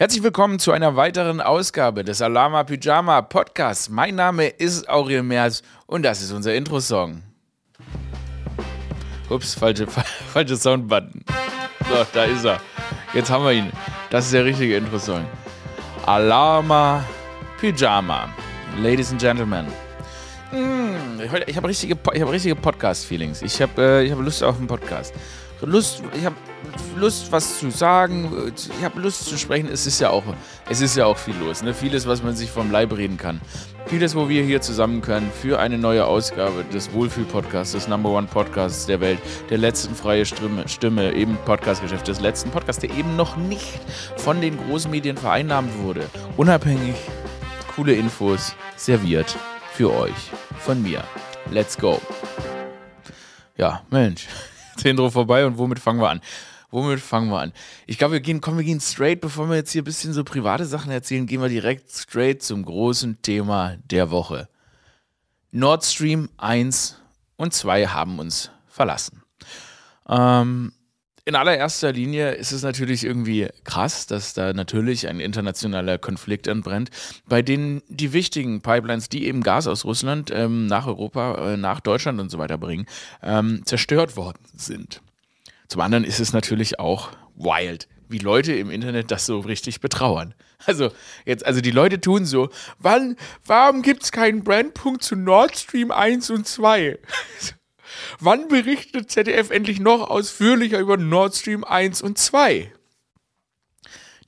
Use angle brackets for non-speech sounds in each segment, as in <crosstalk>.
Herzlich willkommen zu einer weiteren Ausgabe des Alama Pyjama Podcasts. Mein Name ist Aurel Merz und das ist unser Intro-Song. Ups, falsche, <laughs> falsche Soundbutton. So, da ist er. Jetzt haben wir ihn. Das ist der richtige Intro-Song. Alama Pyjama. Ladies and Gentlemen. Mm, ich habe richtige, hab richtige Podcast-Feelings. Ich habe äh, hab Lust auf einen Podcast. Lust, ich habe Lust, was zu sagen. Ich habe Lust zu sprechen. Es ist ja auch, es ist ja auch viel los. Ne? Vieles, was man sich vom Leib reden kann. Vieles, wo wir hier zusammen können für eine neue Ausgabe des Wohlfühl-Podcasts, des Number One Podcasts der Welt, der letzten freie Stimme, Stimme eben Podcastgeschäft, des letzten Podcasts, der eben noch nicht von den großen Medien vereinnahmt wurde. Unabhängig, coole Infos serviert für euch von mir. Let's go. Ja, Mensch. Intro vorbei und womit fangen wir an? Womit fangen wir an? Ich glaube, wir gehen, komm, wir gehen straight, bevor wir jetzt hier ein bisschen so private Sachen erzählen, gehen wir direkt straight zum großen Thema der Woche. Nord Stream 1 und 2 haben uns verlassen. Ähm, in allererster Linie ist es natürlich irgendwie krass, dass da natürlich ein internationaler Konflikt entbrennt, bei denen die wichtigen Pipelines, die eben Gas aus Russland ähm, nach Europa, äh, nach Deutschland und so weiter bringen, ähm, zerstört worden sind. Zum anderen ist es natürlich auch wild, wie Leute im Internet das so richtig betrauern. Also jetzt, also die Leute tun so, wann, warum gibt es keinen Brandpunkt zu Nord Stream 1 und 2? Wann berichtet ZDF endlich noch ausführlicher über Nord Stream 1 und 2?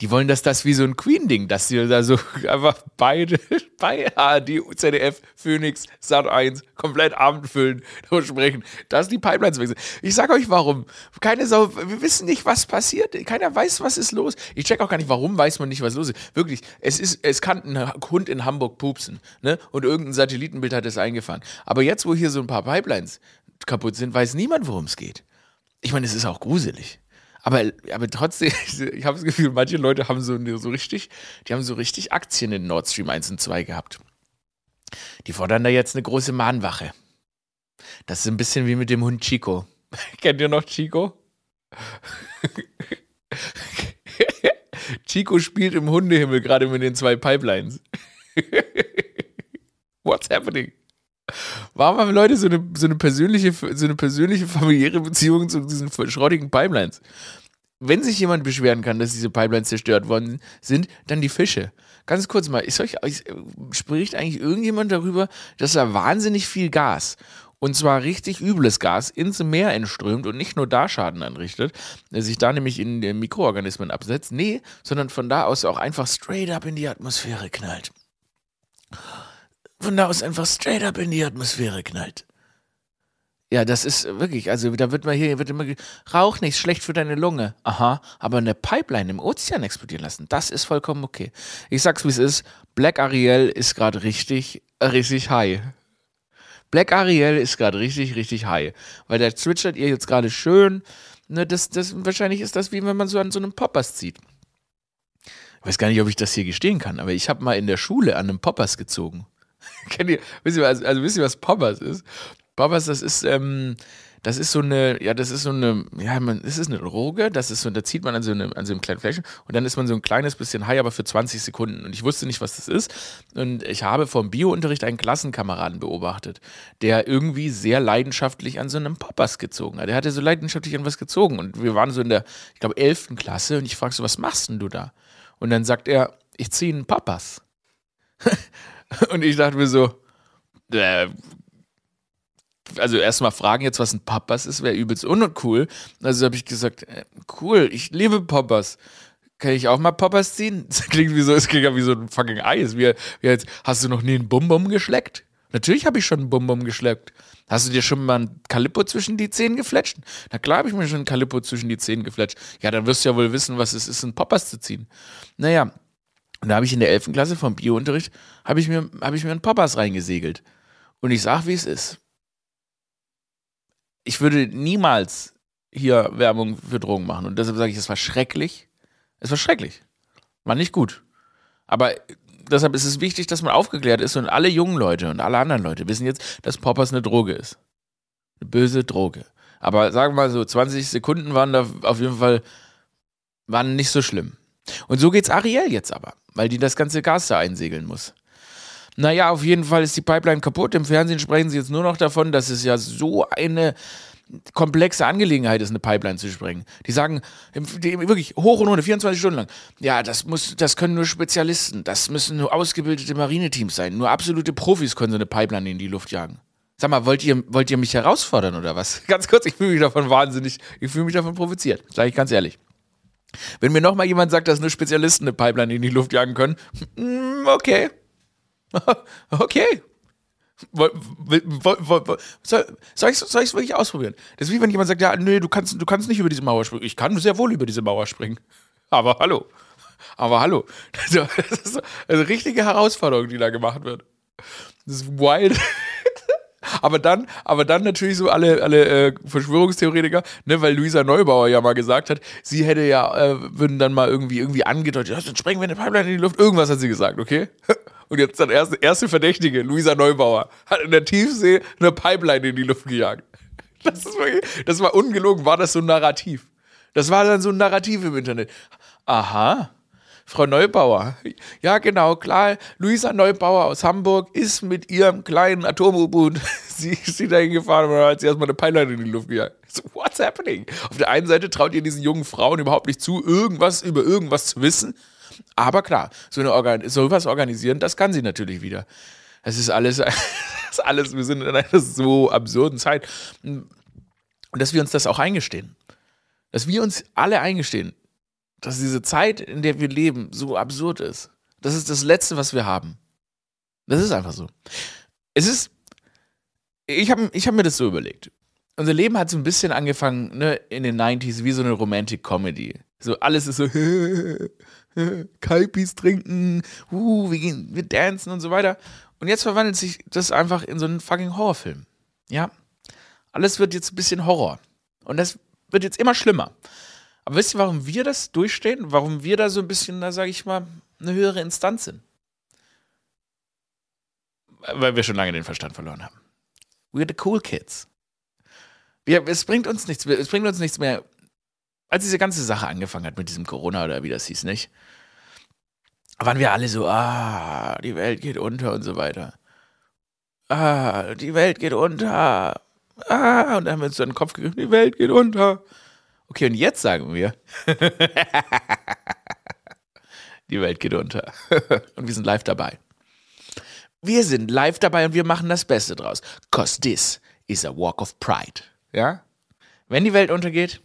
Die wollen, dass das wie so ein Queen-Ding, dass sie da so <laughs> einfach beide <laughs> bei ARD, ZDF, Phoenix, Sat 1 komplett Abend füllen, <laughs> darüber sprechen, dass die Pipelines wechseln. Ich sag euch warum. Keine Sau, wir wissen nicht, was passiert. Keiner weiß, was ist los. Ich check auch gar nicht, warum weiß man nicht, was los ist. Wirklich, es ist, es kann ein Hund in Hamburg pupsen, ne? Und irgendein Satellitenbild hat es eingefangen. Aber jetzt, wo hier so ein paar Pipelines kaputt sind, weiß niemand, worum es geht. Ich meine, es ist auch gruselig. Aber, aber trotzdem, <laughs> ich habe das Gefühl, manche Leute haben so, so richtig, die haben so richtig Aktien in Nord Stream 1 und 2 gehabt. Die fordern da jetzt eine große Mahnwache. Das ist ein bisschen wie mit dem Hund Chico. <laughs> Kennt ihr noch Chico? <laughs> Chico spielt im Hundehimmel gerade mit den zwei Pipelines. What's happening? Warum haben Leute so eine, so eine persönliche, so eine persönliche familiäre Beziehung zu diesen schrottigen Pipelines? Wenn sich jemand beschweren kann, dass diese Pipelines zerstört worden sind, dann die Fische. Ganz kurz mal, ist euch, spricht eigentlich irgendjemand darüber, dass da wahnsinnig viel Gas und zwar richtig übles Gas ins Meer entströmt und nicht nur da Schaden anrichtet, der sich da nämlich in den Mikroorganismen absetzt, nee, sondern von da aus auch einfach straight up in die Atmosphäre knallt von da aus einfach straight up in die Atmosphäre knallt. Ja, das ist wirklich, also da wird man hier, wird immer, Rauch nicht, schlecht für deine Lunge. Aha, aber eine Pipeline im Ozean explodieren lassen, das ist vollkommen okay. Ich sag's wie es ist, Black Ariel ist gerade richtig, richtig high. Black Ariel ist gerade richtig, richtig high. Weil der zwitschert ihr jetzt gerade schön. Ne, das, das, wahrscheinlich ist das wie wenn man so an so einem Poppers zieht. Ich weiß gar nicht, ob ich das hier gestehen kann, aber ich habe mal in der Schule an einem Poppers gezogen. <laughs> Kennt ihr, wisst ihr, also, also wisst ihr, was Poppers ist? Poppers, das ist, ähm, das ist so eine, ja, das ist so eine, ja, man, ist eine Droge, das ist so, da zieht man an so, einem, an so einem kleinen Fläschchen und dann ist man so ein kleines bisschen high, aber für 20 Sekunden. Und ich wusste nicht, was das ist. Und ich habe vom Biounterricht einen Klassenkameraden beobachtet, der irgendwie sehr leidenschaftlich an so einem Poppers gezogen hat. Der hatte so leidenschaftlich an was gezogen. Und wir waren so in der, ich glaube, 11. Klasse und ich fragte so, was machst denn du da? Und dann sagt er, ich ziehe einen Poppers. <laughs> <laughs> Und ich dachte mir so, äh, also erstmal fragen jetzt, was ein Papas ist, wäre übelst uncool. Also habe ich gesagt, äh, cool, ich liebe Papas. Kann ich auch mal Papas ziehen? <laughs> Das klingt wie so, es klingt ja wie so ein fucking Eis. Wie, wie jetzt, hast du noch nie einen Bum-Bum geschleckt? Natürlich habe ich schon einen Bum-Bum geschleckt. Hast du dir schon mal ein Kalippo zwischen die Zähne gefletscht? Na klar habe ich mir schon ein Kalippo zwischen die Zähne gefletscht. Ja, dann wirst du ja wohl wissen, was es ist, ein Papas zu ziehen. Naja, und da habe ich in der 11. Klasse vom Biounterricht, habe ich, mir, hab ich mir einen Poppers reingesegelt. Und ich sage, wie es ist. Ich würde niemals hier Werbung für Drogen machen. Und deshalb sage ich, es war schrecklich. Es war schrecklich. War nicht gut. Aber deshalb ist es wichtig, dass man aufgeklärt ist und alle jungen Leute und alle anderen Leute wissen jetzt, dass Poppers eine Droge ist. Eine böse Droge. Aber sagen wir mal so, 20 Sekunden waren da auf jeden Fall, waren nicht so schlimm. Und so geht's Ariel jetzt aber, weil die das ganze Gas da einsegeln muss. Naja, auf jeden Fall ist die Pipeline kaputt. Im Fernsehen sprechen sie jetzt nur noch davon, dass es ja so eine komplexe Angelegenheit ist, eine Pipeline zu sprengen. Die sagen wirklich hoch und runter, 24 Stunden lang. Ja, das muss, das können nur Spezialisten, das müssen nur ausgebildete Marineteams sein. Nur absolute Profis können so eine Pipeline in die Luft jagen. Sag mal, wollt ihr, wollt ihr mich herausfordern oder was? <laughs> Ganz kurz, ich fühle mich davon wahnsinnig, ich fühle mich davon provoziert, sage ich ganz ehrlich. Wenn mir nochmal jemand sagt, dass nur Spezialisten eine Pipeline in die Luft jagen können, mm, okay. <laughs> okay. Soll, ich es wirklich ausprobieren? Das ist wie wenn jemand sagt, ja, nee, du kannst, du kannst nicht über diese Mauer springen. Ich kann sehr wohl über diese Mauer springen. Aber hallo. Aber hallo. <laughs> Das ist eine richtige Herausforderung, die da gemacht wird. Das ist wild. Aber dann, aber dann natürlich so alle, alle äh, Verschwörungstheoretiker, ne, weil Luisa Neubauer ja mal gesagt hat, sie hätte ja, äh, würden dann mal irgendwie, irgendwie angedeutet, dann sprengen wir eine Pipeline in die Luft. Irgendwas hat sie gesagt, okay? <laughs> Und jetzt dann erste, erste Verdächtige, Luisa Neubauer, hat in der Tiefsee eine Pipeline in die Luft gejagt. <laughs> Das, ist wirklich, das war ungelogen, war das so ein Narrativ. Das war dann so ein Narrativ im Internet. Aha, Frau Neubauer. Ja, genau, klar. Luisa Neubauer aus Hamburg ist mit ihrem kleinen Atom-U-Boot, <laughs> sie ist sie dahin gefahren und hat sie erstmal eine Pipeline in die Luft gejagt. So, what's happening? Auf der einen Seite traut ihr diesen jungen Frauen überhaupt nicht zu, irgendwas über irgendwas zu wissen. Aber klar, so eine Organ sowas organisieren, das kann sie natürlich wieder. Das ist alles, <laughs> das ist alles, wir sind in einer so absurden Zeit. Und dass wir uns das auch eingestehen. Dass wir uns alle eingestehen, dass diese Zeit, in der wir leben, so absurd ist. Das ist das Letzte, was wir haben. Das ist einfach so. Es ist, ich habe ich hab mir das so überlegt. Unser Leben hat so ein bisschen angefangen, ne, in den 90s, wie so eine Romantic Comedy. So, alles ist so, <laughs> Kalpis trinken, uh, wir gehen, wir dancen und so weiter. Und jetzt verwandelt sich das einfach in so einen fucking Horrorfilm. Ja. Alles wird jetzt ein bisschen Horror. Und das wird jetzt immer schlimmer. Aber wisst ihr, warum wir das durchstehen? Warum wir da so ein bisschen, da sage ich mal, eine höhere Instanz sind? Weil wir schon lange den Verstand verloren haben. We're the cool kids. Wir, es bringt uns nichts, es bringt uns nichts mehr. Als diese ganze Sache angefangen hat mit diesem Corona oder wie das hieß, nicht? Waren wir alle so, ah, die Welt geht unter und so weiter. Ah, die Welt geht unter. Ah, und dann haben wir uns so den Kopf gegriffen, die Welt geht unter. Okay, und jetzt sagen wir, <laughs> die Welt geht unter. <laughs> und wir sind live dabei. Wir sind live dabei und wir machen das Beste draus. Cause this is a walk of pride. Ja? Wenn die Welt untergeht,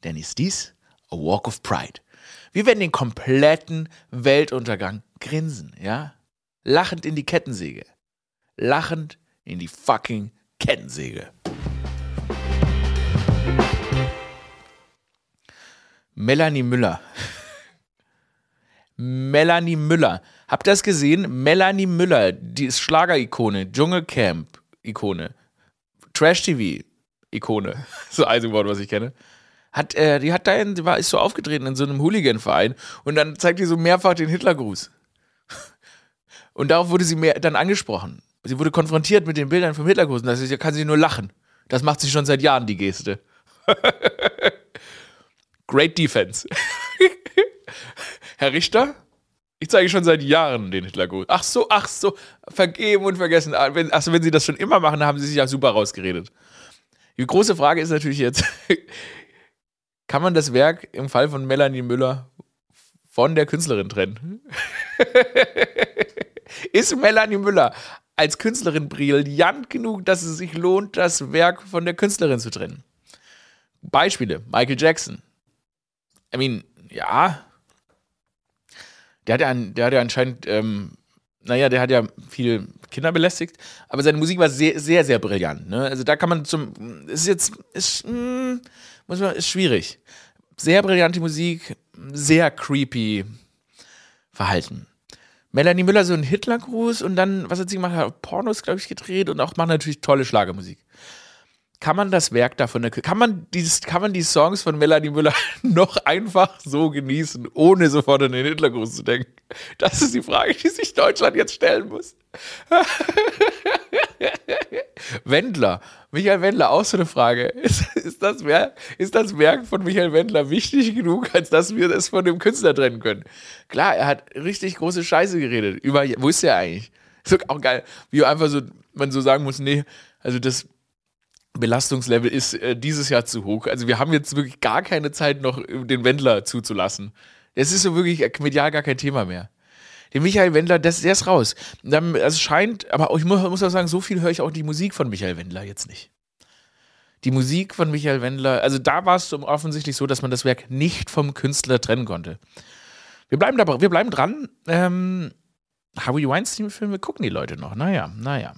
dann ist dies a walk of pride. Wir werden den kompletten Weltuntergang grinsen, ja? Lachend in die Kettensäge. Lachend in die fucking Kettensäge. Melanie Müller. <laughs> Melanie Müller. Habt ihr das gesehen? Melanie Müller, die ist Schlager-Ikone, Dschungelcamp-Ikone, Trash-TV-Ikone. <laughs> So ein Wort, was ich kenne. Hat, äh, die hat da in, war, ist so aufgetreten in so einem Hooligan-Verein und dann zeigt die so mehrfach den Hitlergruß. <laughs> Und darauf wurde sie mehr, dann angesprochen. Sie wurde konfrontiert mit den Bildern vom Hitlergruß und da kann sie nur lachen. Das macht sie schon seit Jahren, die Geste. Great Defense. <laughs> Herr Richter, ich zeige schon seit Jahren den Hitlergruß. Ach so, ach so, vergeben und vergessen. Ah, Achso, wenn Sie das schon immer machen, haben Sie sich ja super rausgeredet. Die große Frage ist natürlich jetzt, <laughs> kann man das Werk im Fall von Melanie Müller von der Künstlerin trennen? <laughs> ist Melanie Müller als Künstlerin brillant genug, dass es sich lohnt, das Werk von der Künstlerin zu trennen? Beispiele: Michael Jackson, I mean, ja. Der hat ja, der hat ja anscheinend, ähm, naja, der hat ja viele Kinder belästigt, aber seine Musik war sehr, sehr, sehr brillant. Ne? Also da kann man zum, ist jetzt, ist, mh, hm, muss man, ist schwierig. Sehr brillante Musik, sehr creepy Verhalten. Melanie Müller so ein Hitlergruß und dann, was hat sie gemacht? Hat Pornos, glaube ich, gedreht und auch macht natürlich tolle Schlagermusik kann man das Werk davon, kann man, dieses, kann man die Songs von Melanie Müller <laughs> noch einfach so genießen, ohne sofort an den Hitlergruß zu denken? Das ist die Frage, die sich Deutschland jetzt stellen muss. <laughs> Wendler. Michael Wendler, auch so eine Frage. Ist, ist, das Werk, ist das Werk von Michael Wendler wichtig genug, als dass wir das von dem Künstler trennen können? Klar, er hat richtig große Scheiße geredet. Über, wo ist der eigentlich? Ist auch geil, wie einfach so, man so sagen muss, nee, also das Belastungslevel ist äh, dieses Jahr zu hoch. Also wir haben jetzt wirklich gar keine Zeit noch den Wendler zuzulassen. Es ist so wirklich medial gar kein Thema mehr. Den Michael Wendler, das, der ist raus. Es scheint, aber ich muss, muss auch sagen, so viel höre ich auch die Musik von Michael Wendler jetzt nicht. Die Musik von Michael Wendler, also da war es offensichtlich so, dass man das Werk nicht vom Künstler trennen konnte. Wir bleiben, da, wir bleiben dran. Ähm, Harvey Weinstein-Filme gucken die Leute noch. Naja, naja.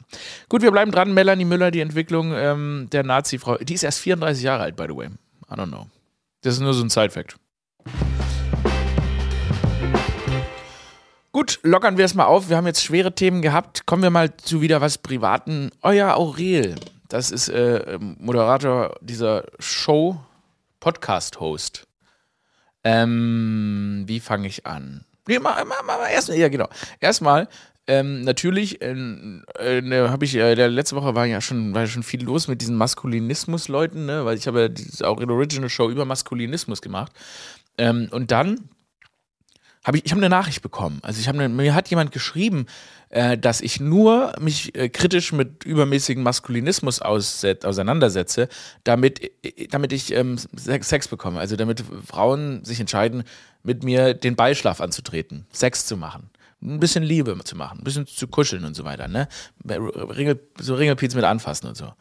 Gut, wir bleiben dran. Melanie Müller, die Entwicklung ähm, der Nazi-Frau. Die ist erst 34 Jahre alt, by the way. I don't know. Das ist nur so ein Side-Fact. Gut, lockern wir es mal auf. Wir haben jetzt schwere Themen gehabt. Kommen wir mal zu wieder was Privaten. Euer Aurel, das ist äh, Moderator dieser Show, Podcast-Host. Ähm, wie fange ich an? Nee, mal, mal, mal erstmal, ja, genau. Erstmal, ähm, natürlich, äh, äh, habe ich, äh, letzte Woche war ja schon, war schon viel los mit diesen Maskulinismus-Leuten, ne? weil ich habe ja auch in Original Show über Maskulinismus gemacht. Ähm, und dann habe ich, ich habe eine Nachricht bekommen. Also ich habe mir hat jemand geschrieben, äh, dass ich nur mich äh, kritisch mit übermäßigem Maskulinismus auseinandersetze, damit, äh, damit ich ähm, Sex bekomme. Also damit Frauen sich entscheiden, mit mir den Beischlaf anzutreten, Sex zu machen. Ein bisschen Liebe zu machen, ein bisschen zu kuscheln und so weiter, ne? Ringel, so Ringelpiez mit anfassen und so.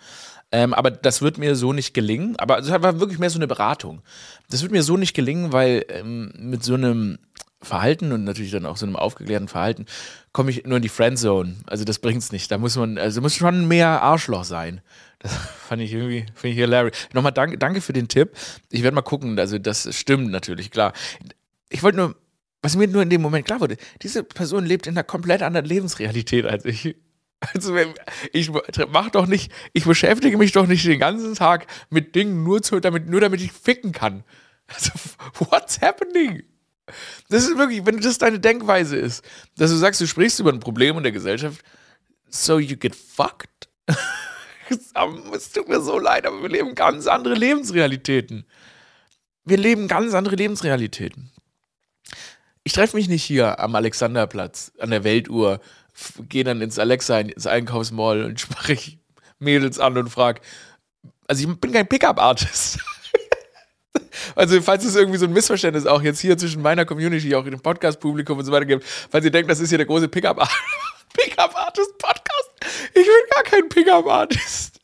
Ähm, aber das wird mir so nicht gelingen. Aber es war wirklich mehr so eine Beratung. Das wird mir so nicht gelingen, weil ähm, mit so einem Verhalten und natürlich dann auch so einem aufgeklärten Verhalten komme ich nur in die Friendzone. Also das bringt's nicht. Da muss man, also muss schon mehr Arschloch sein. Das <laughs> fand ich irgendwie, finde ich hilarious. Nochmal danke, danke für den Tipp. Ich werde mal gucken. Also das stimmt natürlich, klar. Ich wollte nur, was mir nur in dem Moment klar wurde, diese Person lebt in einer komplett anderen Lebensrealität als ich. Also ich mach doch nicht, ich beschäftige mich doch nicht den ganzen Tag mit Dingen nur, zu, damit, nur damit ich ficken kann. Also, what's happening? Das ist wirklich, wenn das deine Denkweise ist, dass du sagst, du sprichst über ein Problem in der Gesellschaft, so you get fucked. <laughs> es tut mir so leid, aber wir leben ganz andere Lebensrealitäten. Wir leben ganz andere Lebensrealitäten. Ich treffe mich nicht hier am Alexanderplatz, an der Weltuhr, gehe dann ins Alexa, ins Einkaufsmall und <laughs> spreche Mädels an und frage, also ich bin kein Pickup-Artist. <laughs> Also, falls es irgendwie so ein Missverständnis auch jetzt hier zwischen meiner Community, auch dem Podcast-Publikum und so weiter gibt, falls ihr denkt, das ist hier der große <laughs> Pickup-Artist-Podcast. ich bin gar kein Pickup-Artist.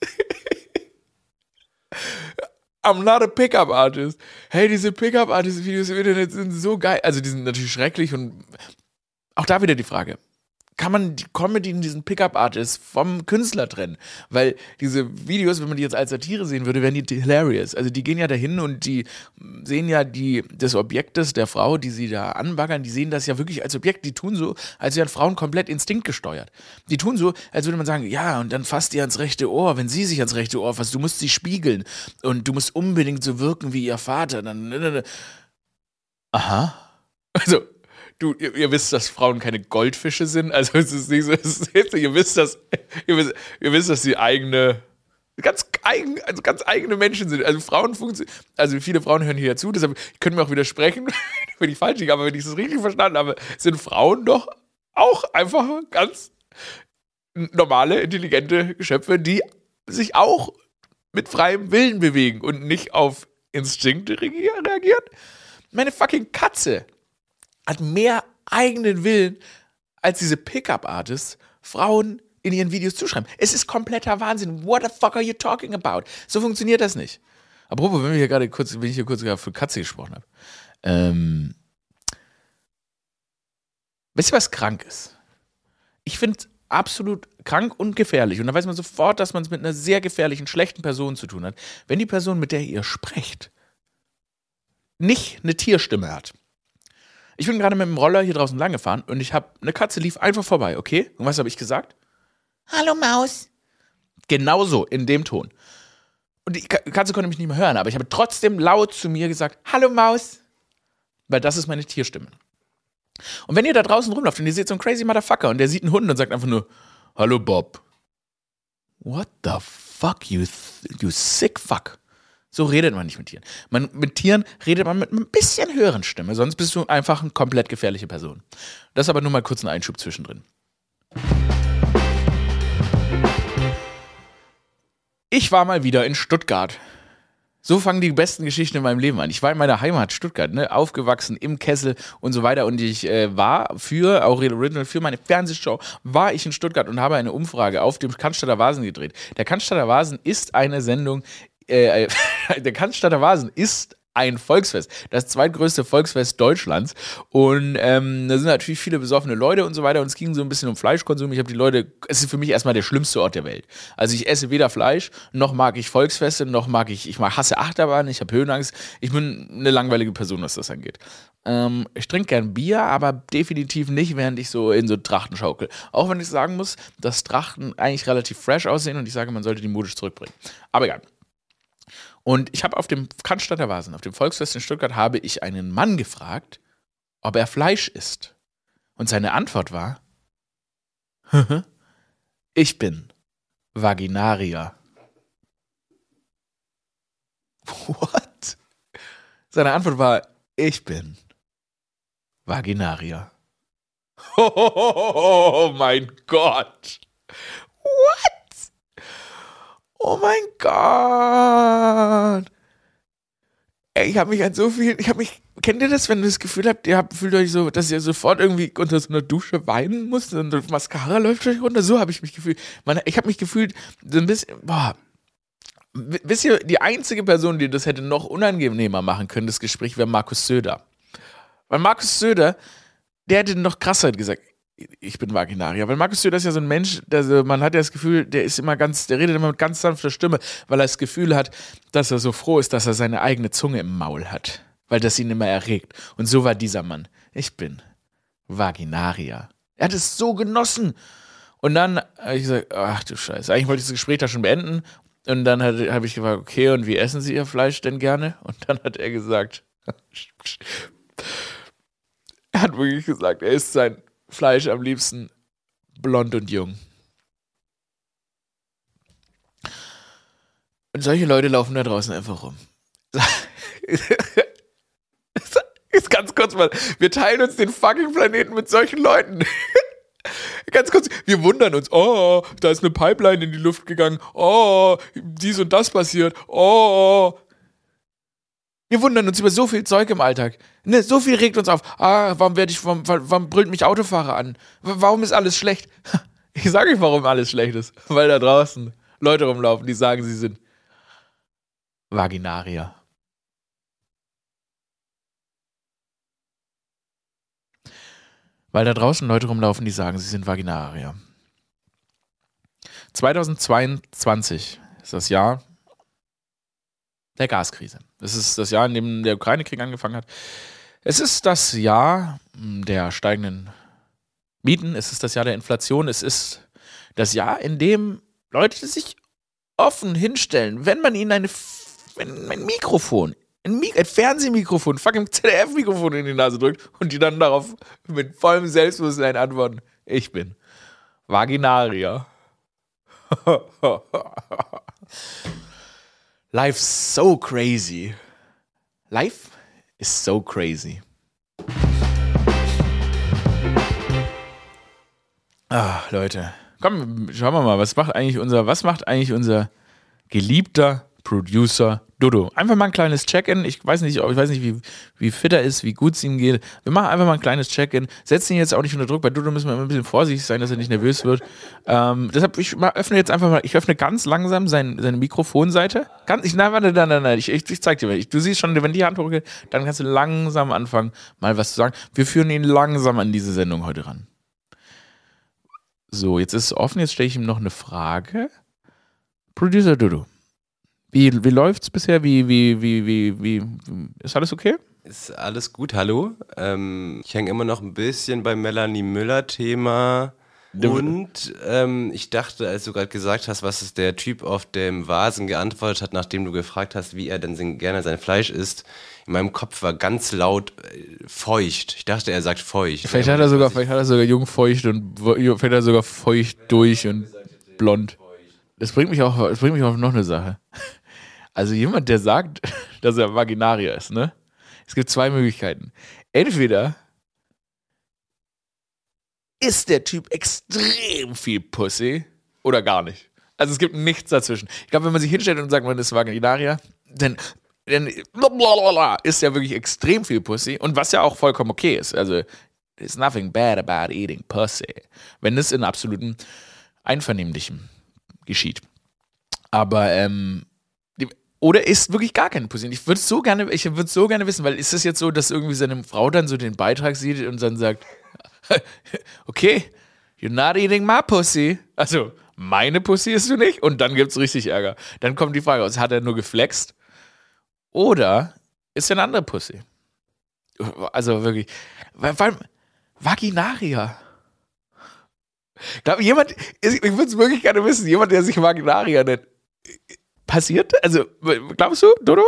I'm not a Pickup-Artist. Hey, diese Pickup-Artist-Videos im Internet sind so geil. Also, die sind natürlich schrecklich und auch da wieder die Frage kann man die Comedy in diesen Pickup-Artists vom Künstler trennen. Weil diese Videos, wenn man die jetzt als Satire sehen würde, wären die hilarious. Also die gehen ja dahin und die sehen ja die, des Objektes der Frau, die sie da anbaggern, die sehen das ja wirklich als Objekt. Die tun so, als wären Frauen komplett instinktgesteuert. Die tun so, als würde man sagen, ja, und dann fasst ihr ans rechte Ohr, wenn sie sich ans rechte Ohr fasst. Du musst sie spiegeln und du musst unbedingt so wirken wie ihr Vater. Dann, ne, ne, ne. Aha. Also, du, ihr, ihr, wisst, dass Frauen keine Goldfische sind. Also es ist nicht so, ist, ihr wisst, dass, ihr wisst, ihr wisst, dass sie eigene, ganz eigen, also ganz eigene Menschen sind. Also Frauen funktionieren, also viele Frauen hören hier zu, deshalb können wir auch widersprechen, <laughs> wenn ich falsch liege, aber wenn ich es richtig verstanden habe, sind Frauen doch auch einfach ganz normale, intelligente Geschöpfe, die sich auch mit freiem Willen bewegen und nicht auf Instinkte reagieren. Meine fucking Katze hat mehr eigenen Willen als diese Pickup-Artists Frauen in ihren Videos zuschreiben. Es ist kompletter Wahnsinn. What the fuck are you talking about? So funktioniert das nicht. Apropos, wenn wir hier gerade kurz, wenn ich hier kurz für Katze gesprochen habe. Ähm, wisst ihr, was krank ist? Ich finde es absolut krank und gefährlich. Und da weiß man sofort, dass man es mit einer sehr gefährlichen, schlechten Person zu tun hat, wenn die Person, mit der ihr sprecht, nicht eine Tierstimme hat. Ich bin gerade mit dem Roller hier draußen lang gefahren und ich habe eine Katze lief einfach vorbei, okay? Und was habe ich gesagt? Hallo Maus. Genauso in dem Ton. Und die Katze konnte mich nicht mehr hören, aber ich habe trotzdem laut zu mir gesagt, Hallo Maus. Weil das ist meine Tierstimme. Und wenn ihr da draußen rumläuft und ihr seht so einen crazy Motherfucker und der sieht einen Hund und sagt einfach nur, Hallo Bob. What the fuck, you, you sick fuck. So redet man nicht mit Tieren. Man, mit Tieren redet man mit ein bisschen höheren Stimme, sonst bist du einfach eine komplett gefährliche Person. Das aber nur mal kurz ein Einschub zwischendrin. Ich war mal wieder in Stuttgart. So fangen die besten Geschichten in meinem Leben an. Ich war in meiner Heimat Stuttgart, ne, aufgewachsen im Kessel und so weiter. Und ich äh, war für Aurel Original, für meine Fernsehshow, war ich in Stuttgart und habe eine Umfrage auf dem Cannstatter Vasen gedreht. Der Cannstatter Vasen ist eine Sendung, äh, <laughs> der Cannstatter Vasen ist ein Volksfest. Das zweitgrößte Volksfest Deutschlands. Und ähm, da sind natürlich viele besoffene Leute und so weiter. Und es ging so ein bisschen um Fleischkonsum. Ich habe die Leute, es ist für mich erstmal der schlimmste Ort der Welt. Also ich esse weder Fleisch, noch mag ich Volksfeste, noch mag ich, ich hasse Achterbahn, ich habe Höhenangst. Ich bin eine langweilige Person, was das angeht. Ähm, ich trinke gern Bier, aber definitiv nicht, während ich so in so Trachten schaukel. Auch wenn ich sagen muss, dass Trachten eigentlich relativ fresh aussehen und ich sage, man sollte die modisch zurückbringen. Aber egal. Und ich habe auf dem Cannstatter Vasen, auf dem Volksfest in Stuttgart, habe ich einen Mann gefragt, ob er Fleisch isst. Und seine Antwort war, <laughs> ich bin Vaginarier. What? Seine Antwort war, ich bin Vaginarier. <laughs> Oh mein Gott. What? Oh mein Gott. Ich habe mich an so viel, ich habe mich, kennt ihr das, wenn ihr das Gefühl habt, ihr habt, fühlt euch so, dass ihr sofort irgendwie unter so einer Dusche weinen müsst und Mascara läuft euch runter? So habe ich mich gefühlt. Man, ich habe mich gefühlt so ein bisschen, boah. Wisst ihr, die einzige Person, die das hätte noch unangenehmer machen können, das Gespräch, wäre Markus Söder. Weil Markus Söder, der hätte noch krasser gesagt, ich bin Vaginarier. Weil Markus Söder ist ja so ein Mensch, der, man hat ja das Gefühl, der ist immer ganz, der redet immer mit ganz sanfter Stimme, weil er das Gefühl hat, dass er so froh ist, dass er seine eigene Zunge im Maul hat. Weil das ihn immer erregt. Und so war dieser Mann. Ich bin Vaginarier. Er hat es so genossen. Und dann habe ich gesagt, ach du Scheiße, eigentlich wollte ich das Gespräch da schon beenden. Und dann habe ich gefragt, okay, und wie essen Sie Ihr Fleisch denn gerne? Und dann hat er gesagt, <laughs> er hat wirklich gesagt, er isst sein Fleisch am liebsten blond und jung. Und solche Leute laufen da draußen einfach rum. <laughs> Jetzt ganz kurz mal, wir teilen uns den fucking Planeten mit solchen Leuten. <laughs> ganz kurz, wir wundern uns, oh, da ist eine Pipeline in die Luft gegangen, oh, dies und das passiert, oh, wir wundern uns über so viel Zeug im Alltag. Ne, so viel regt uns auf. Ah, warum werde ich, warum, warum brüllt mich Autofahrer an? Warum ist alles schlecht? <laughs> Ich sage euch, warum alles schlecht ist. Weil da draußen Leute rumlaufen, die sagen, sie sind Vaginarier. Weil da draußen Leute rumlaufen, die sagen, sie sind Vaginarier. 2022 ist das Jahr der Gaskrise. Es ist das Jahr, in dem der Ukraine-Krieg angefangen hat. Es ist das Jahr hm, der steigenden Mieten. Es ist das Jahr der Inflation. Es ist das Jahr, in dem Leute sich offen hinstellen, wenn man ihnen eine, wenn ein Mikrofon, ein, Mik ein Fernsehmikrofon, fucking ZDF-Mikrofon in die Nase drückt und die dann darauf mit vollem Selbstbewusstsein antworten: Ich bin Vaginarier. <laughs> Life's so crazy. Life is so crazy. Ah, Leute. Komm, schauen wir mal, was macht eigentlich unser, was macht eigentlich unser geliebter Producer Dodo. Einfach mal ein kleines Check-in. Ich weiß nicht, ich weiß nicht, wie, wie fit er ist, wie gut es ihm geht. Wir machen einfach mal ein kleines Check-in. Setzen ihn jetzt auch nicht unter Druck. Bei Dodo müssen wir immer ein bisschen vorsichtig sein, dass er nicht nervös wird. Ähm, deshalb, ich öffne jetzt einfach mal, ich öffne ganz langsam sein, seine Mikrofonseite. Ganz, ich, nein, warte, nein, nein, nein, ich, ich, ich zeig dir, ich, du siehst schon, wenn die Hand hochgeht, dann kannst du langsam anfangen, mal was zu sagen. Wir führen ihn langsam an diese Sendung heute ran. So, jetzt ist es offen, jetzt stelle ich ihm noch eine Frage. Producer Dodo. Wie, wie läuft's bisher? Wie, wie, wie, wie, wie, ist alles okay? Ist alles gut, hallo. Ähm, ich hänge immer noch ein bisschen beim Melanie Müller-Thema. Und ähm, ich dachte, als du gerade gesagt hast, was ist der Typ auf dem Vasen geantwortet hat, nachdem du gefragt hast, wie er denn gerne sein Fleisch isst, in meinem Kopf war ganz laut äh, feucht. Ich dachte, er sagt feucht. Vielleicht hat er sogar, vielleicht hat er sogar jung feucht und vielleicht hat er sogar feucht durch und blond. das bringt mich auch, das bringt mich auf noch eine Sache. Also jemand, der sagt, <laughs> dass er Vaginarier ist, ne? Es gibt zwei Möglichkeiten. Entweder ist der Typ extrem viel Pussy oder gar nicht. Also es gibt nichts dazwischen. Ich glaube, wenn man sich hinstellt und sagt, man ist Vaginarier, dann, dann ist ja wirklich extrem viel Pussy und was ja auch vollkommen okay ist. Also there's nothing bad about eating pussy, wenn es in absolutem Einvernehmlichem geschieht. Aber ähm, oder ist wirklich gar keine Pussy. Ich würde so gerne, ich würde so gerne wissen, weil ist es jetzt so, dass irgendwie seine Frau dann so den Beitrag sieht und dann sagt, <laughs> okay, you're not eating my pussy. Also, meine Pussy isst du nicht und dann gibt es richtig Ärger. Dann kommt die Frage aus, hat er nur geflext oder ist er eine andere Pussy? Also wirklich, vor allem Vaginaria. Ich jemand, ich würde es wirklich gerne wissen, jemand, der sich Vaginaria nennt, passiert? Also, glaubst du, Dodo?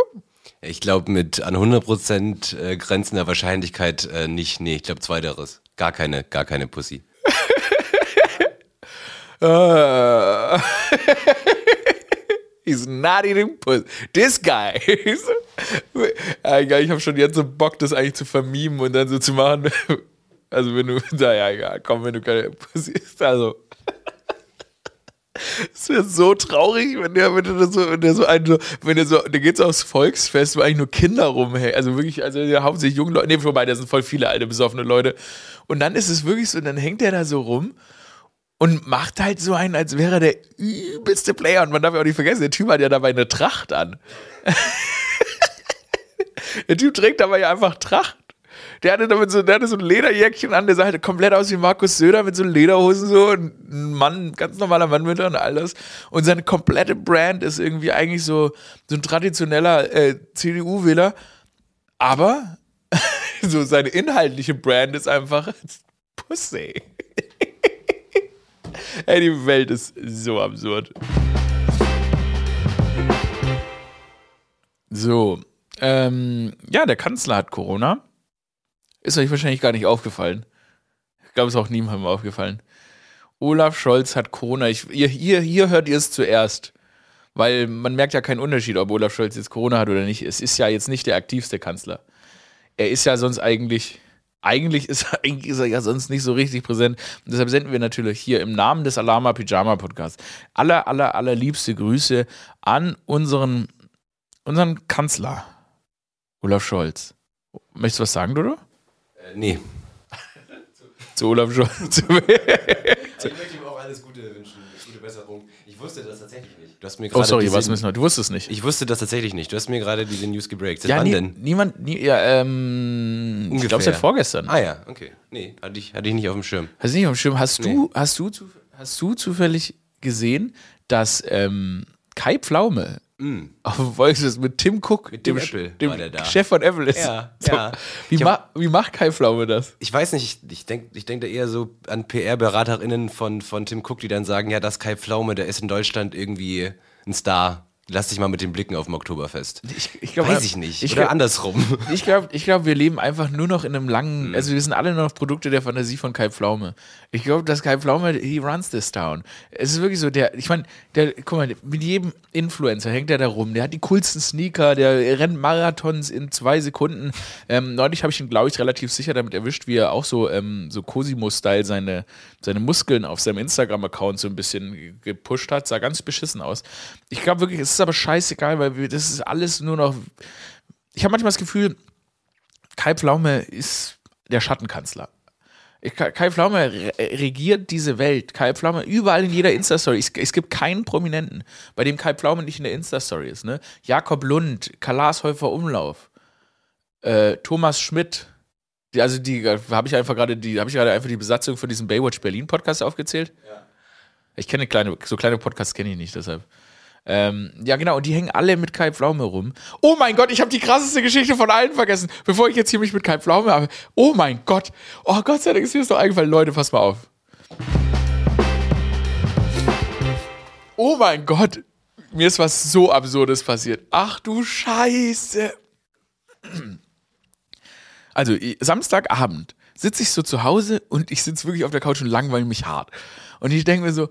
Ich glaube, mit an 100% äh, Grenzen der Wahrscheinlichkeit äh, nicht. Nee, ich glaube, zweiteres. Gar keine, gar keine Pussy. uh, <laughs> <laughs> he's not eating pussy. This guy. <laughs> ich habe schon jetzt so Bock, das eigentlich zu vermimen und dann so zu machen. Also, wenn du, naja, egal, komm, wenn du keine Pussy isst, also. Es wäre so traurig, wenn der, wenn der so, wenn der so ein, wenn der so, der geht so aufs Volksfest, wo eigentlich nur Kinder rumhängen. Also wirklich, also ja, hauptsächlich junge Leute, nee, vorbei, da sind voll viele alte, besoffene Leute. Und dann ist es wirklich so, dann hängt der da so rum und macht halt so einen, als wäre er der übelste Player. Und man darf ja auch nicht vergessen, der Typ hat ja dabei eine Tracht an. <laughs> der Typ trägt dabei ja einfach Tracht. Der hatte damit so, der hatte so ein Lederjäckchen an, der sah halt komplett aus wie Markus Söder mit so Lederhosen so ein Mann, ganz normaler Mann mit und alles. Und seine komplette Brand ist irgendwie eigentlich so, so ein traditioneller äh, CDU-Wähler. Aber <laughs> so seine inhaltliche Brand ist einfach <laughs> Pussy. <laughs> Ey, die Welt ist so absurd. So, ähm, ja, der Kanzler hat Corona. Ist euch wahrscheinlich gar nicht aufgefallen. Ich glaube, es ist auch niemandem aufgefallen. Olaf Scholz hat Corona. Ich, ihr, hier, hier hört ihr es zuerst. Weil man merkt ja keinen Unterschied, ob Olaf Scholz jetzt Corona hat oder nicht. Es ist ja jetzt nicht der aktivste Kanzler. Er ist ja sonst eigentlich, eigentlich ist, <laughs> eigentlich ist er ja sonst nicht so richtig präsent. Und deshalb senden wir natürlich hier im Namen des Alama Pyjama Podcasts aller, aller, allerliebste Grüße an unseren, unseren Kanzler, Olaf Scholz. Möchtest du was sagen, Dodo? Äh, nee. <laughs> zu Olaf Scholz. <laughs> ich möchte ihm auch alles Gute wünschen, gute Besserung. Ich wusste das tatsächlich nicht. Du hast mir oh, sorry, was müssen wir? Du wusstest es nicht. Ich wusste das tatsächlich nicht. Du hast mir gerade diese News gebreakt. Seit ja, wann nie, denn? Niemand, nie, ja, ähm, Ungefähr. ich glaube seit vorgestern. Ah ja, okay. Nee, hatte ich, hatte ich nicht auf dem Schirm. Hast du nicht auf dem Schirm? Hast, nee. du, hast, du, hast du zufällig gesehen, dass ähm, Kai Pflaume Mm. Auf dem Volksfest mit Tim Cook, mit dem, Apple, dem Chef von Apple ist. Ja, <laughs> so. ja. Wie, ma wie macht Kai Pflaume das? Ich weiß nicht, ich, ich denke ich denk da eher so an PR-BeraterInnen von, von Tim Cook, die dann sagen, ja, das Kai Pflaume, der ist in Deutschland irgendwie ein Star. Lass dich mal mit den Blicken auf dem Oktoberfest. Ich, ich glaub, Weiß ich nicht. Ich Oder glaub, andersrum. <laughs> Ich glaube, ich glaub, wir leben einfach nur noch in einem langen, mhm. also wir sind alle nur noch Produkte der Fantasie von Kai Pflaume. Ich glaube, dass Kai Pflaume, he runs this town. Es ist wirklich so, der, ich meine, der, guck mal, mit jedem Influencer hängt der da rum. Der hat die coolsten Sneaker, der rennt Marathons in zwei Sekunden. Ähm, neulich habe ich ihn, glaube ich, relativ sicher damit erwischt, wie er auch so, ähm, so Cosimo-Style seine, seine Muskeln auf seinem Instagram-Account so ein bisschen gepusht hat. Sah ganz beschissen aus. Ich glaube wirklich, es ist aber scheißegal, weil wir, das ist alles nur noch. Ich habe manchmal das Gefühl, Kai Pflaume ist der Schattenkanzler. Kai Pflaume regiert diese Welt. Kai Pflaume überall in jeder Insta-Story. Es, gibt keinen Prominenten, bei dem Kai Pflaume nicht in der Insta-Story ist. Ne? Jakob Lund, Kalas-Häufer Umlauf, äh, Thomas Schmidt. Die, also die habe ich einfach gerade die habe ich gerade einfach die Besatzung für diesen Baywatch Berlin Podcast aufgezählt. Ja. Ich kenne kleine so kleine Podcasts kenne ich nicht deshalb. Ähm, ja, genau, und die hängen alle mit Kai Pflaume rum. Oh mein Gott, ich habe die krasseste Geschichte von allen vergessen, bevor ich jetzt hier mich mit Kai Pflaume habe. Oh mein Gott. Oh Gott sei Dank ist mir das doch eingefallen. Leute, pass mal auf. Oh mein Gott. Mir ist was so Absurdes passiert. Ach du Scheiße. Also, Samstagabend sitze ich so zu Hause und ich sitze wirklich auf der Couch und langweile mich hart. Und ich denke mir so,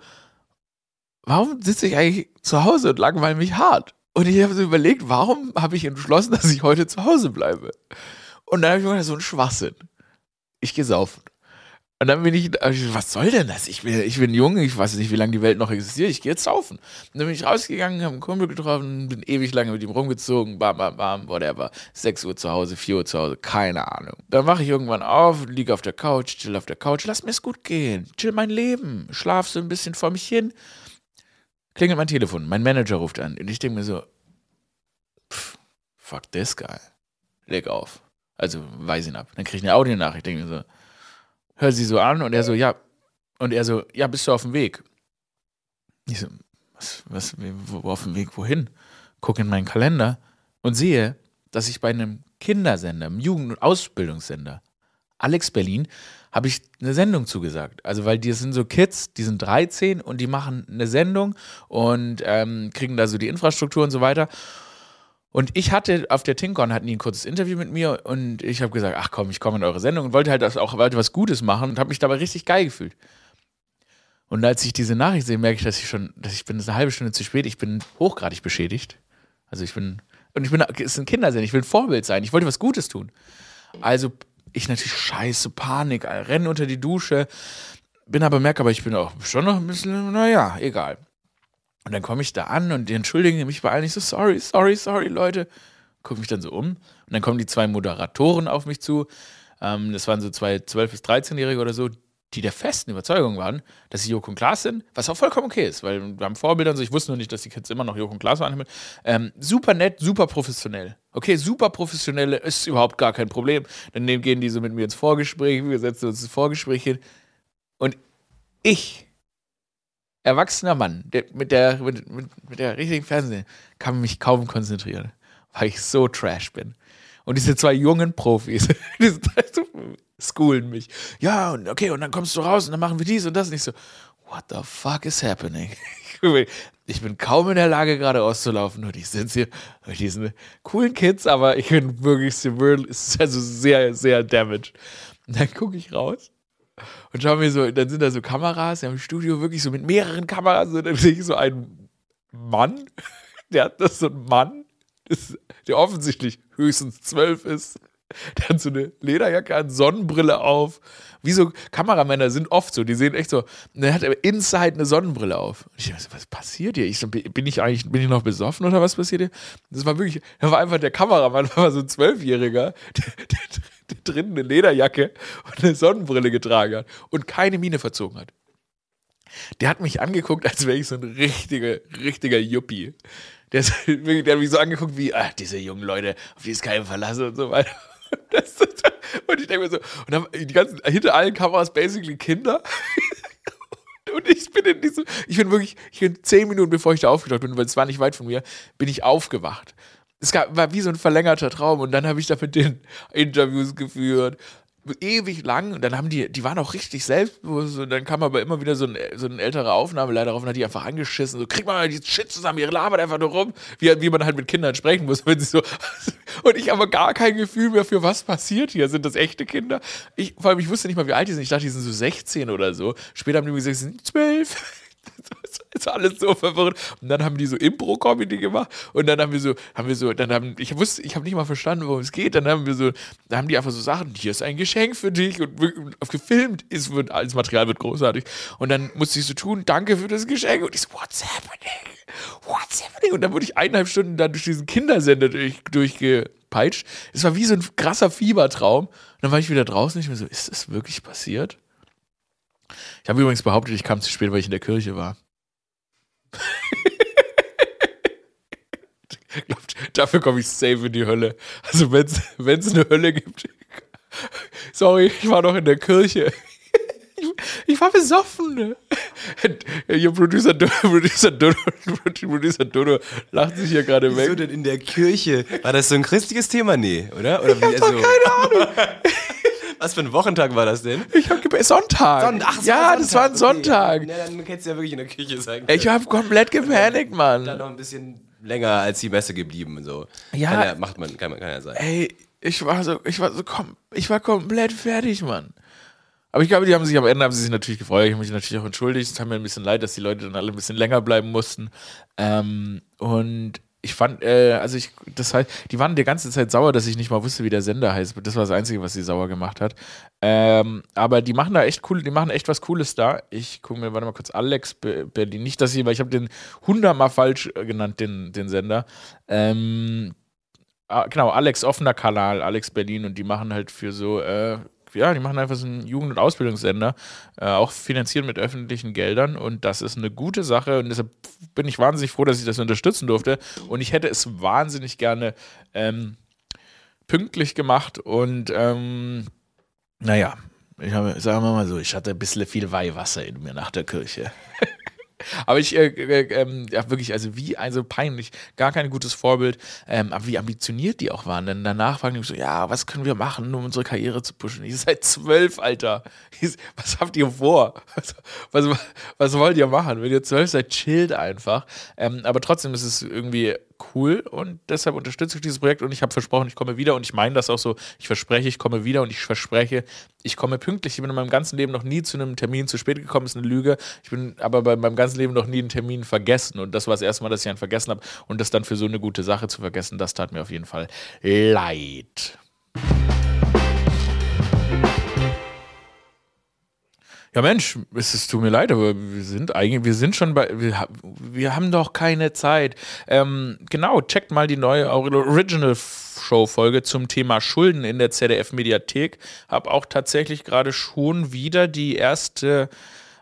warum sitze ich eigentlich zu Hause und langweile mich hart? Und ich habe so überlegt, warum habe ich entschlossen, <laughs> dass ich heute zu Hause bleibe? Und dann habe ich mir gedacht, so ein Schwachsinn. Ich gehe saufen. Und dann bin ich, was soll denn das? Ich bin, ich bin jung, ich weiß nicht, wie lange die Welt noch existiert, ich gehe jetzt saufen. Und dann bin ich rausgegangen, habe einen Kumpel getroffen, bin ewig lange mit ihm rumgezogen, bam, bam, bam, whatever. 6 Uhr zu Hause, 4 Uhr zu Hause, keine Ahnung. Dann wache ich irgendwann auf, liege auf der Couch, chill auf der Couch, lass mir es gut gehen, chill mein Leben, schlaf so ein bisschen vor mich hin. Klingelt mein Telefon, mein Manager ruft an und ich denke mir so, pff, fuck this guy. Leg auf. Also weiß ihn ab. Dann kriege ich eine Audionachricht, denke mir so, hör sie so an und er so, ja. Und er so, ja, bist du auf dem Weg? Ich so, was, was, wo, auf dem Weg, wohin? Gucke in meinen Kalender und sehe, dass ich bei einem Kindersender, einem Jugend- und Ausbildungssender, Alex Berlin, habe ich eine Sendung zugesagt. Also, weil die sind so Kids, die sind 13 und die machen eine Sendung und ähm, kriegen da so die Infrastruktur und so weiter. Und ich hatte auf der Tinkon hatten die ein kurzes Interview mit mir und ich habe gesagt, ach komm, ich komme in eure Sendung und wollte halt auch wollte was Gutes machen und habe mich dabei richtig geil gefühlt. Und als ich diese Nachricht sehe, merke ich, dass ich schon, dass ich bin eine halbe Stunde zu spät. Ich bin hochgradig beschädigt. Also ich bin und ich bin, es ist ein Kindersinn. Ich will ein Vorbild sein. Ich wollte was Gutes tun. Also ich natürlich scheiße, Panik, renne unter die Dusche, bin aber merke, aber ich bin auch schon noch ein bisschen, naja, egal. Und dann komme ich da an und die entschuldigen mich bei allen. Ich so, sorry, sorry, sorry, Leute. Gucke mich dann so um. Und dann kommen die zwei Moderatoren auf mich zu. Ähm, das waren so zwei 12- bis 13-Jährige oder so, die der festen Überzeugung waren, dass sie Joko und Klaas sind, was auch vollkommen okay ist, weil wir haben Vorbilder und so. Ich wusste nur nicht, dass die Kids immer noch Joko und Klaas waren. Ähm, super nett, super professionell. Okay, super professionell ist überhaupt gar kein Problem. Dann gehen die so mit mir ins Vorgespräch, wir setzen uns ins Vorgespräch hin. Und ich erwachsener Mann, der, mit, der, mit, mit, mit der richtigen Fernsehen, kann mich kaum konzentrieren, weil ich so trash bin. Und diese zwei jungen Profis, <laughs> die schoolen mich. Ja, und okay, und dann kommst du raus und dann machen wir dies und das. Und ich so, what the fuck is happening? <laughs> Ich bin kaum in der Lage, gerade auszulaufen. Und ich sitze hier mit diesen coolen Kids, aber ich bin wirklich also sehr, sehr damaged. Und dann gucke ich raus und schauen wir so, dann sind da so Kameras im Studio, wirklich so mit mehreren Kameras. Und dann sehe ich so einen Mann, <laughs> der hat das so ein Mann, der offensichtlich höchstens zwölf ist. <laughs> Der hat so eine Lederjacke an, Sonnenbrille auf. Wie so Kameramänner sind oft so, die sehen echt so. Und dann hat er inside eine Sonnenbrille auf. Und ich dachte, was passiert hier? Ich so, bin ich eigentlich, bin ich noch besoffen oder was passiert hier? Das war wirklich, da war einfach der Kameramann, <laughs> war so ein Zwölfjähriger, <laughs> der, der, der drin eine Lederjacke und eine Sonnenbrille getragen hat und keine Miene verzogen hat. Der hat mich angeguckt, als wäre ich so ein richtiger, richtiger Yuppie. Der, ist, der hat mich so angeguckt wie, ach, diese jungen Leute, auf die ist kein verlassen und so weiter. <laughs> und ich denke mir so, und dann die ganzen, hinter allen Kameras basically Kinder. <laughs> Und ich bin in diesem, ich bin wirklich, ich bin zehn Minuten bevor ich da aufgetaucht bin, weil es war nicht weit von mir, bin ich aufgewacht es gab, war wie so ein verlängerter Traum und dann habe ich da mit den Interviews geführt. Ewig lang und dann haben die, die waren auch richtig selbstbewusst und dann kam aber immer wieder so ein, so ein älterer Aufnahmeleiter auf und hat die einfach angeschissen. So, krieg mal die Shit zusammen, ihr labert einfach nur rum, wie, wie man halt mit Kindern sprechen muss, <laughs> wenn sie so. Und ich habe gar kein Gefühl mehr für was passiert hier. Sind das echte Kinder? Ich, vor allem, ich wusste nicht mal, wie alt die sind. Ich dachte, die sind so 16 oder so. Später haben die mir gesagt, sie sind 12. <laughs> War alles so verwirrend. Und dann haben die so Impro-Comedy gemacht und dann haben wir so, haben wir so, dann haben, ich wusste, ich habe nicht mal verstanden, worum es geht. Dann haben wir so, da haben die einfach so Sachen, hier ist ein Geschenk für dich und gefilmt ist, wird, alles Material wird großartig. Und dann musste ich so tun, danke für das Geschenk. Und ich so, what's happening? What's happening? Und dann wurde ich eineinhalb Stunden dann durch diesen Kindersender durch, durchgepeitscht. Es war wie so ein krasser Fiebertraum. Und dann war ich wieder draußen ich mir so, ist das wirklich passiert? Ich habe übrigens behauptet, ich kam zu spät, weil ich in der Kirche war. <laughs> Glaubt, dafür komme ich safe in die Hölle. Also wenn es eine Hölle gibt. Sorry, ich war noch in der Kirche. Ich, ich war besoffen. Ihr Producer, <laughs> Producer, Dodo, Producer Dodo lacht sich hier gerade weg. Wieso denn in der Kirche? War das so ein christliches Thema? Nee, oder? oder ich hab doch keine Ahnung. <laughs> Was für ein Wochentag war das denn? Ich habe Sonntag. Sonntag. Ach, ja, Sonntag. das war ein Sonntag. Okay. Na, dann hättest du ja wirklich in der Küche sein können. Ich habe komplett gepanikt, Mann. Dann noch ein bisschen länger als die Messe geblieben so. Ja. Kann ja macht man, kann, kann ja sein. Ey, ich war so, ich war so, komm, ich war komplett fertig, Mann. Aber ich glaube, die haben sich am Ende haben sie sich natürlich gefreut. Ich habe mich natürlich auch entschuldigt. Es hat mir ein bisschen leid, dass die Leute dann alle ein bisschen länger bleiben mussten. Ähm, und ich fand, äh, also ich, das heißt, die waren die ganze Zeit sauer, dass ich nicht mal wusste, wie der Sender heißt. Das war das Einzige, was sie sauer gemacht hat. Ähm, aber die machen da echt cool, die machen echt was Cooles da. Ich gucke mir, warte mal kurz, Alex Berlin, nicht, dass ich, weil ich habe den hundertmal falsch äh, genannt, den, den Sender. Ähm, ah, genau, Alex offener Kanal, Alex Berlin und die machen halt für so, äh, ja, die machen einfach so einen Jugend- und Ausbildungssender, äh, auch finanziert mit öffentlichen Geldern. Und das ist eine gute Sache. Und deshalb bin ich wahnsinnig froh, dass ich das unterstützen durfte. Und ich hätte es wahnsinnig gerne ähm, pünktlich gemacht. Und ähm, naja, ich habe, sagen wir mal so, ich hatte ein bisschen viel Weihwasser in mir nach der Kirche. <laughs> Aber ich, äh, äh, ähm, ja, wirklich, also wie, also peinlich, gar kein gutes Vorbild, ähm, aber wie ambitioniert die auch waren. Denn danach fragen die mich so, ja, was können wir machen, um unsere Karriere zu pushen? Ich seid zwölf, Alter. Was habt ihr vor? Was, was, was wollt ihr machen? Wenn ihr zwölf seid, chillt einfach. Ähm, aber trotzdem ist es irgendwie cool und deshalb unterstütze ich dieses Projekt und ich habe versprochen, ich komme wieder und ich meine das auch so. Ich verspreche, ich komme wieder und ich verspreche, ich komme pünktlich. Ich bin in meinem ganzen Leben noch nie zu einem Termin zu spät gekommen, ist eine Lüge. Ich bin aber bei meinem ganzen Leben noch nie einen Termin vergessen und das war das erste Mal, dass ich einen vergessen habe und das dann für so eine gute Sache zu vergessen, das tat mir auf jeden Fall leid. Ja, Mensch, es, tut mir leid, aber wir sind eigentlich, wir sind schon bei, wir, wir haben doch keine Zeit. Ähm, genau, checkt mal die neue Original Show-Folge zum Thema Schulden in der ZDF-Mediathek. Hab auch tatsächlich gerade schon wieder die erste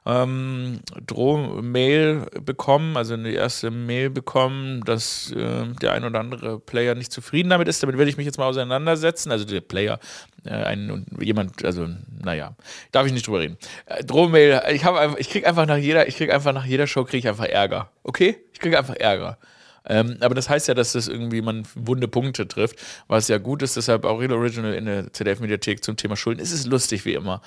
ähm, Droh-Mail bekommen, also eine erste Mail bekommen, dass äh, der ein oder andere Player nicht zufrieden damit ist. Damit werde ich mich jetzt mal auseinandersetzen. Also der Player, äh, ein jemand, also naja, darf ich nicht drüber reden. Äh, Drohmail, ich habe einfach, ich krieg einfach nach jeder, ich krieg einfach nach jeder Show kriege ich einfach Ärger. Okay? Ich kriege einfach Ärger. Ähm, aber das heißt ja, dass das irgendwie man wunde Punkte trifft, was ja gut ist. Deshalb auch Real Original in der ZDF-Mediathek zum Thema Schulden. Es ist lustig wie immer.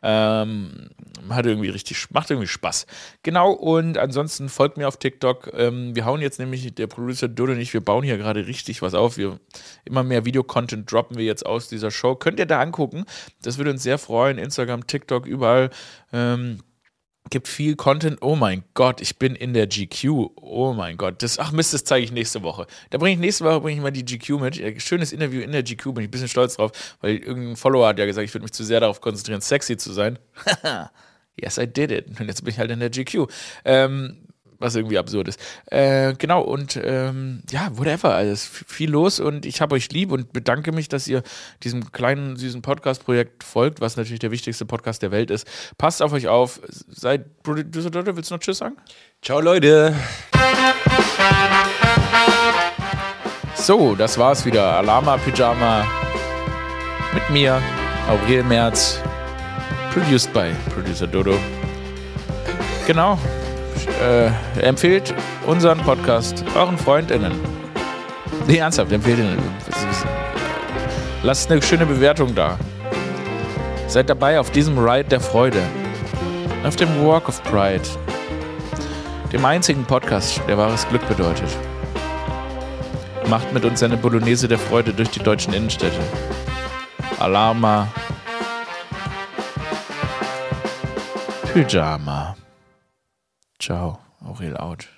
Ähm, hat irgendwie richtig, macht irgendwie Spaß. Genau, und ansonsten folgt mir auf TikTok. Ähm, wir hauen jetzt nämlich, der Producer Dodo und ich, wir bauen hier gerade richtig was auf. Wir, immer mehr Videocontent droppen wir jetzt aus dieser Show. Könnt ihr da angucken. Das würde uns sehr freuen. Instagram, TikTok, überall. Ähm, gibt viel Content. Oh mein Gott, ich bin in der GQ. Oh mein Gott. Das, ach Mist, das zeige ich nächste Woche. Da bringe ich nächste Woche bringe ich mal die GQ mit. Schönes Interview in der GQ, bin ich ein bisschen stolz drauf, weil irgendein Follower hat ja gesagt, ich würde mich zu sehr darauf konzentrieren, sexy zu sein. <laughs> yes, I did it. Und jetzt bin ich halt in der GQ. Ähm, was irgendwie absurd ist. Äh, genau, und ähm, ja, whatever, alles viel los und ich habe euch lieb und bedanke mich, dass ihr diesem kleinen, süßen Podcast-Projekt folgt, was natürlich der wichtigste Podcast der Welt ist. Passt auf euch auf, seid Producer Dörte, willst du noch Tschüss sagen? Ciao, Leute. So, das war's wieder. Alama Pyjama mit mir, Aurel Merz, produced by Producer Dodo. Genau äh, empfehlt unseren Podcast euren FreundInnen. Nee, ernsthaft, empfehlt ihn. Lasst eine schöne Bewertung da. Seid dabei auf diesem Ride der Freude. Auf dem Walk of Pride. Dem einzigen Podcast, der wahres Glück bedeutet. Macht mit uns eine Bolognese der Freude durch die deutschen Innenstädte. Alarma. Pyjama. Ciao. Aurel out.